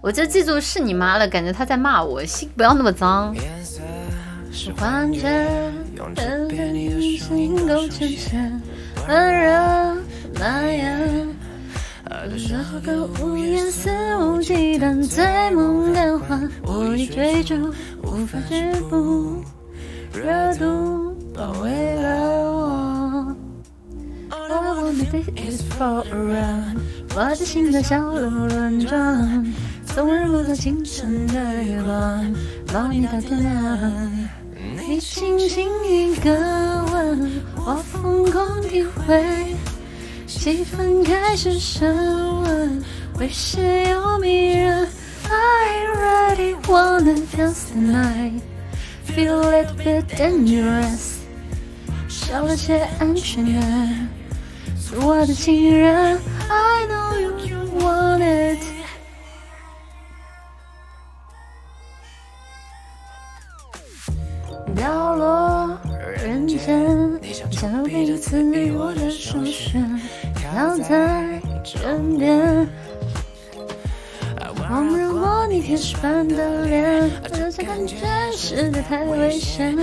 我就记住是你妈了，感觉他在骂我，心不要那么脏。是幻觉，等着你的心够浅浅，温热蔓延。那个无言肆无忌惮，醉梦感幻，我已追逐，无法止步，is for a run，我的心在小鹿乱转，从日落到清晨的月光，抱你到天亮。你轻轻一个吻，我疯狂体会，气氛开始升温，危险又迷人。I really wanna dance tonight, feel a little bit dangerous，少了些安全感。是我的情人，I know you want it。掉落人间，想要彼此你我的首选，靠在枕边。忘了我你天使般的脸，这种感觉实在太危险。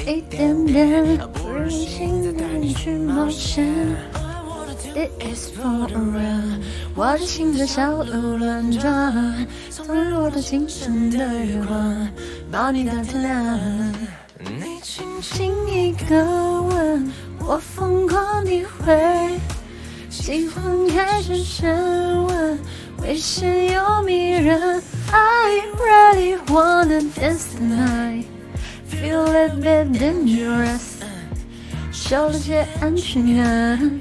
一点点不忍心带你去冒险。It is for a run，我的心在小鹿乱撞，从日落到清晨的月光，抱你到天亮。你轻轻一个吻，我疯狂体会，气氛开始升温，危险又迷人。I really wanna dance tonight。Feel a bit dangerous，少了些安全感。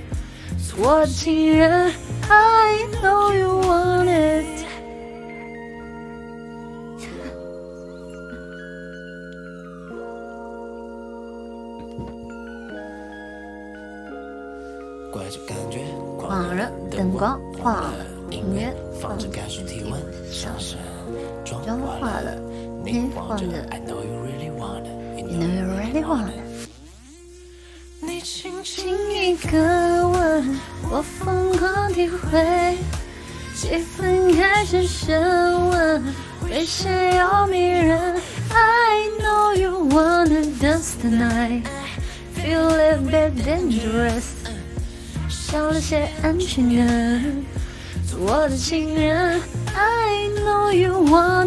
做我的情人，I know you want it。狂热灯光，晃音乐，放着感受体温上升，妆化了，你晃着。You know you really want。你轻轻一个吻，我疯狂体会，气氛开始升温，危险又迷人。I know you wanna dance tonight, feel a bit dangerous，少了些安全感。做我的情人，I know you want.。